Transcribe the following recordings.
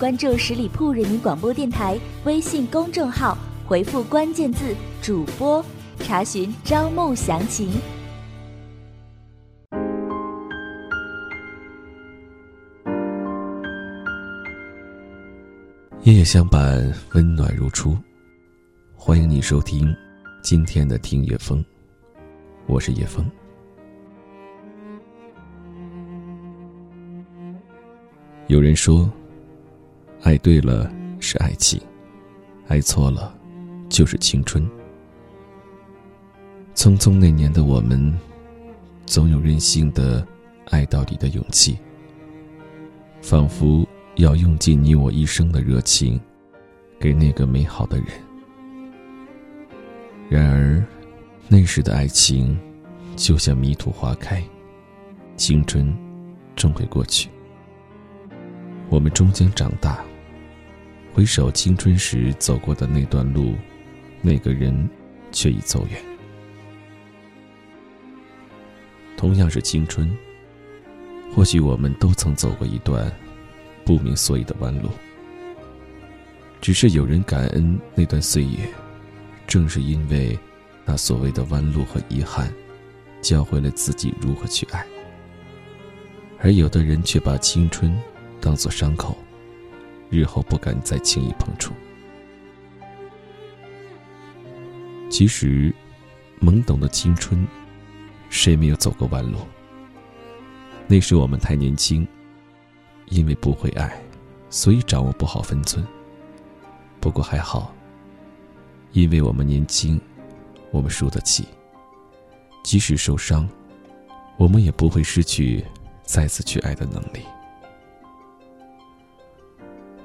关注十里铺人民广播电台微信公众号，回复关键字“主播”，查询招募详情。夜夜相伴，温暖如初。欢迎你收听今天的听夜风，我是叶风。有人说。爱对了是爱情，爱错了就是青春。匆匆那年的我们，总有任性的爱到底的勇气，仿佛要用尽你我一生的热情，给那个美好的人。然而，那时的爱情，就像迷途花开，青春终会过去，我们终将长大。回首青春时走过的那段路，那个人却已走远。同样是青春，或许我们都曾走过一段不明所以的弯路。只是有人感恩那段岁月，正是因为那所谓的弯路和遗憾，教会了自己如何去爱。而有的人却把青春当作伤口。日后不敢再轻易碰触。其实，懵懂的青春，谁没有走过弯路？那时我们太年轻，因为不会爱，所以掌握不好分寸。不过还好，因为我们年轻，我们输得起。即使受伤，我们也不会失去再次去爱的能力。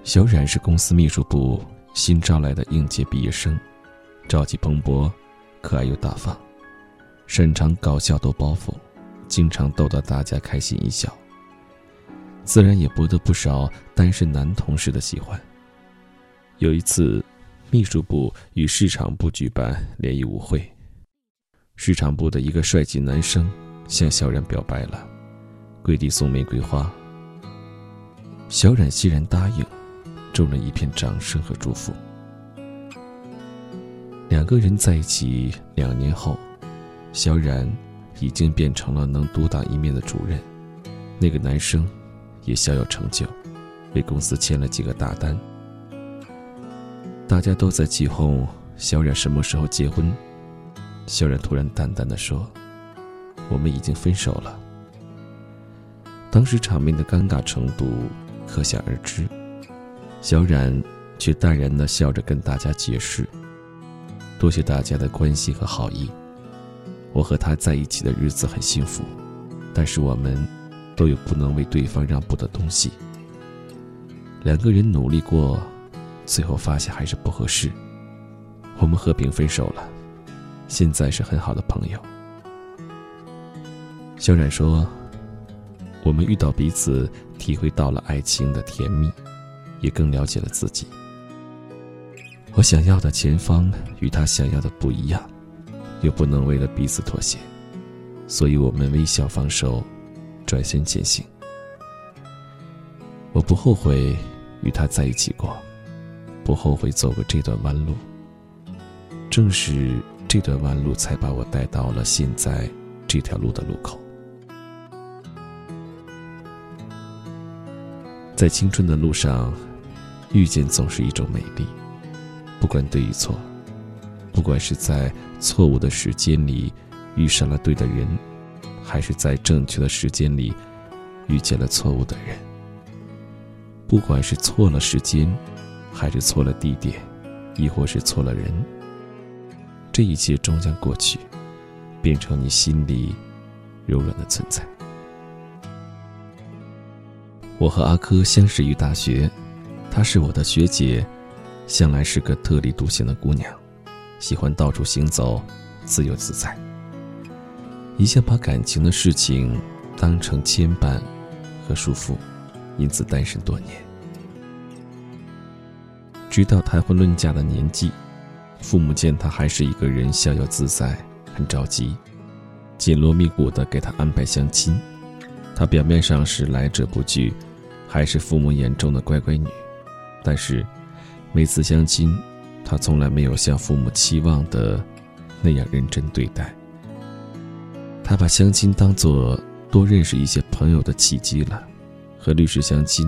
小冉是公司秘书部新招来的应届毕业生，朝气蓬勃，可爱又大方，擅长搞笑逗包袱，经常逗得大家开心一笑。自然也博得不少单身男同事的喜欢。有一次，秘书部与市场部举办联谊舞会，市场部的一个帅气男生向小冉表白了，跪地送玫瑰花。小冉欣然答应。众人一片掌声和祝福。两个人在一起两年后，小冉已经变成了能独当一面的主任，那个男生也小有成就，为公司签了几个大单。大家都在起哄小冉什么时候结婚，小冉突然淡淡的说：“我们已经分手了。”当时场面的尴尬程度可想而知。小冉却淡然的笑着跟大家解释：“多谢大家的关心和好意，我和他在一起的日子很幸福，但是我们都有不能为对方让步的东西。两个人努力过，最后发现还是不合适，我们和平分手了，现在是很好的朋友。”小冉说：“我们遇到彼此，体会到了爱情的甜蜜。”也更了解了自己。我想要的前方与他想要的不一样，又不能为了彼此妥协，所以我们微笑放手，转身前行。我不后悔与他在一起过，不后悔走过这段弯路。正是这段弯路，才把我带到了现在这条路的路口。在青春的路上，遇见总是一种美丽。不管对与错，不管是在错误的时间里遇上了对的人，还是在正确的时间里遇见了错误的人，不管是错了时间，还是错了地点，亦或是错了人，这一切终将过去，变成你心里柔软的存在。我和阿珂相识于大学，她是我的学姐，向来是个特立独行的姑娘，喜欢到处行走，自由自在。一向把感情的事情当成牵绊和束缚，因此单身多年。直到谈婚论嫁的年纪，父母见她还是一个人逍遥自在，很着急，紧锣密鼓的给她安排相亲。她表面上是来者不拒，还是父母眼中的乖乖女，但是每次相亲，她从来没有像父母期望的那样认真对待。他把相亲当做多认识一些朋友的契机了，和律师相亲，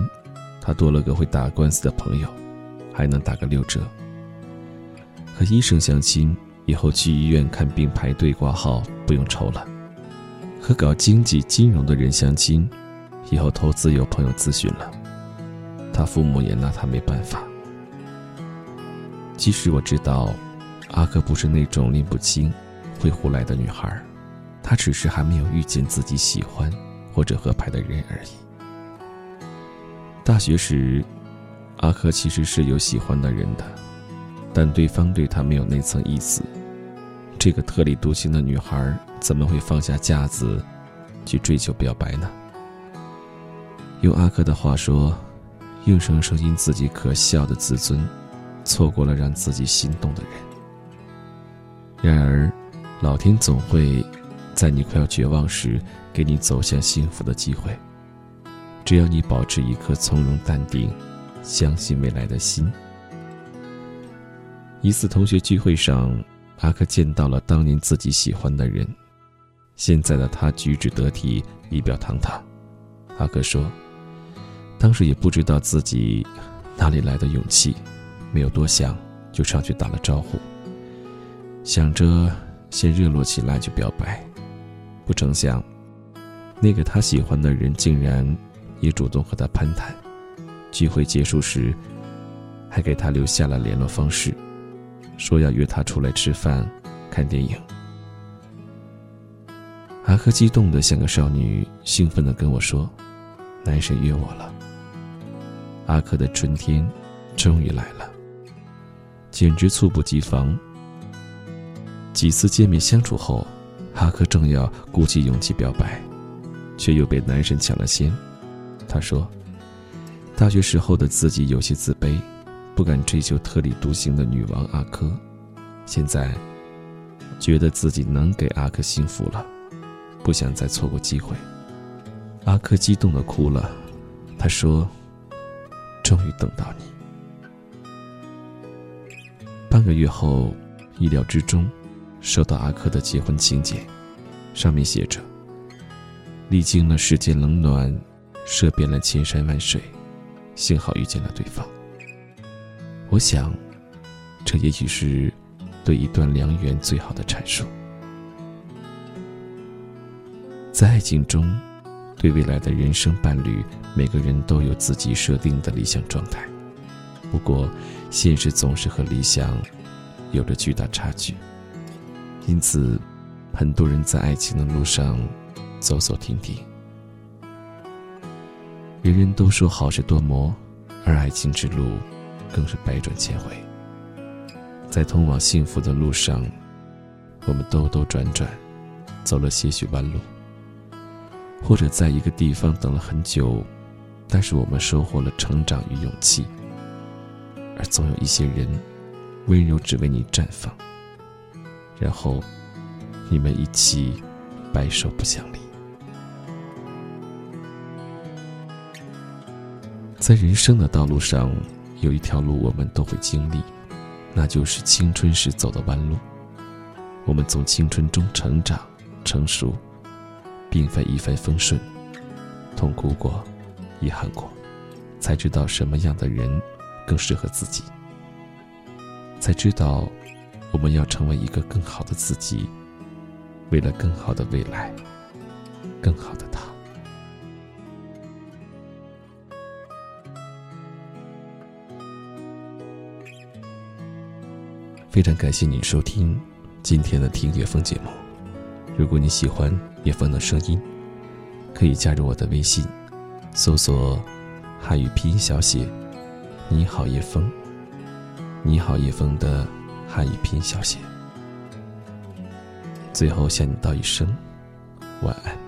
他多了个会打官司的朋友，还能打个六折。和医生相亲，以后去医院看病排队挂号不用愁了；和搞经济金融的人相亲，以后投资有朋友咨询了。他父母也拿他没办法。其实我知道，阿珂不是那种拎不清、会胡来的女孩。她只是还没有遇见自己喜欢或者合拍的人而已。大学时，阿珂其实是有喜欢的人的，但对方对他没有那层意思。这个特立独行的女孩怎么会放下架子去追求表白呢？用阿珂的话说，硬生生因自己可笑的自尊，错过了让自己心动的人。然而，老天总会。在你快要绝望时，给你走向幸福的机会。只要你保持一颗从容淡定、相信未来的心。一次同学聚会上，阿克见到了当年自己喜欢的人。现在的他举止得体、仪表堂堂。阿克说：“当时也不知道自己哪里来的勇气，没有多想，就上去打了招呼，想着先热络起来就表白。”不成想，那个他喜欢的人竟然也主动和他攀谈。聚会结束时，还给他留下了联络方式，说要约他出来吃饭、看电影。阿珂激动的像个少女，兴奋的跟我说：“男神约我了。”阿珂的春天终于来了，简直猝不及防。几次见面相处后。阿珂正要鼓起勇气表白，却又被男神抢了先。他说：“大学时候的自己有些自卑，不敢追求特立独行的女王阿珂，现在觉得自己能给阿珂幸福了，不想再错过机会。”阿珂激动的哭了。他说：“终于等到你。”半个月后，意料之中。收到阿珂的结婚请柬，上面写着：“历经了世间冷暖，涉遍了千山万水，幸好遇见了对方。”我想，这也许是对一段良缘最好的阐述。在爱情中，对未来的人生伴侣，每个人都有自己设定的理想状态。不过，现实总是和理想有着巨大差距。因此，很多人在爱情的路上走走停停。人人都说好事多磨，而爱情之路更是百转千回。在通往幸福的路上，我们兜兜转转，走了些许弯路，或者在一个地方等了很久，但是我们收获了成长与勇气。而总有一些人，温柔只为你绽放。然后，你们一起白首不相离。在人生的道路上，有一条路我们都会经历，那就是青春时走的弯路。我们从青春中成长、成熟，并非一帆风顺，痛苦过，遗憾过，才知道什么样的人更适合自己，才知道。我们要成为一个更好的自己，为了更好的未来，更好的非常感谢您收听今天的听叶风节目。如果你喜欢叶风的声音，可以加入我的微信，搜索汉语拼音小写你好叶枫，你好叶枫的汉语拼音小写。最后向你道一声晚安。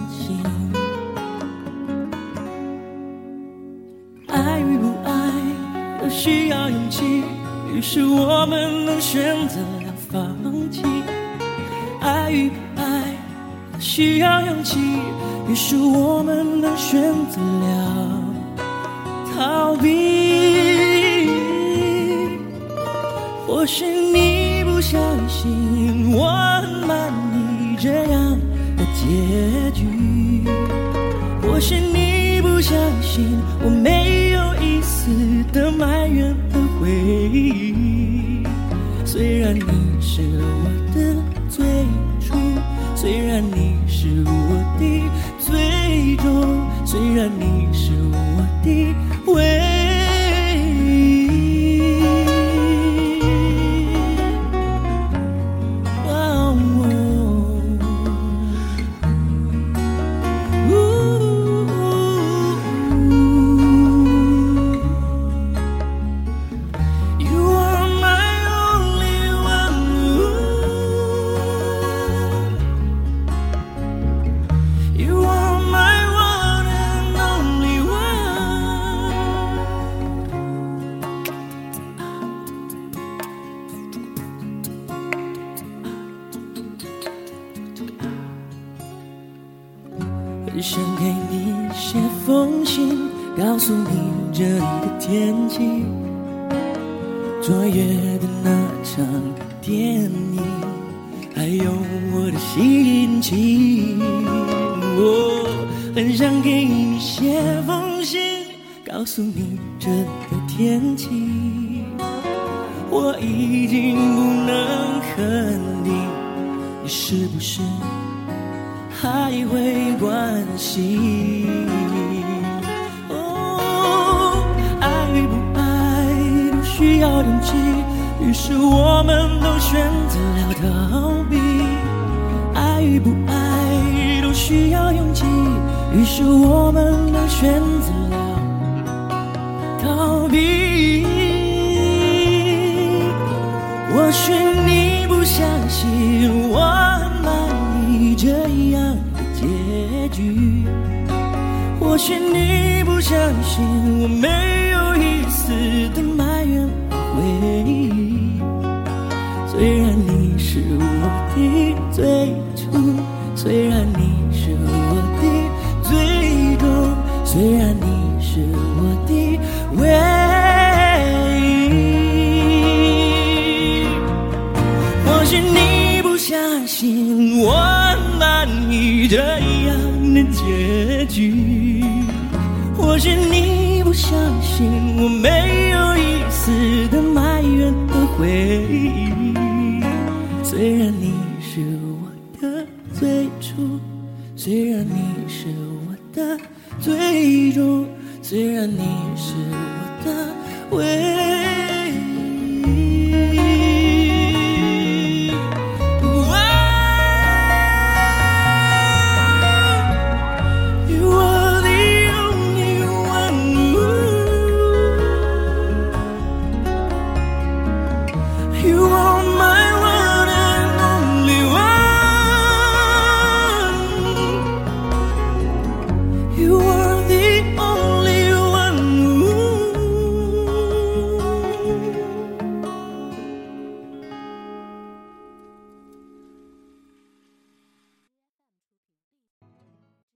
是我们能选择了放弃。爱与不爱需要勇气，于是我们都选择了逃避。或许你不相信我很满意这样的。结局，或许你不相信我没有一丝的埋怨回忆。虽然你是我的最初，虽然你是我的最终，虽然你是我的昨夜的那场电影，还有我的心情。我很想给你写封信，告诉你这里的天气，我已经不能肯定你是不是。还会关心。要勇气，于是我们都选择了逃避。爱与不爱都需要勇气，于是我们都选择了逃避。或许你不相信我很满意。这样的结局，或许你不相信我没有一丝的的最初，虽然你是我的最终，虽然你是我的唯一，或许你不相信我。满意这样的结局，或许你不相信我没有一丝的埋怨和回忆。虽然你虽然你是我的最终，虽然你是我的唯一。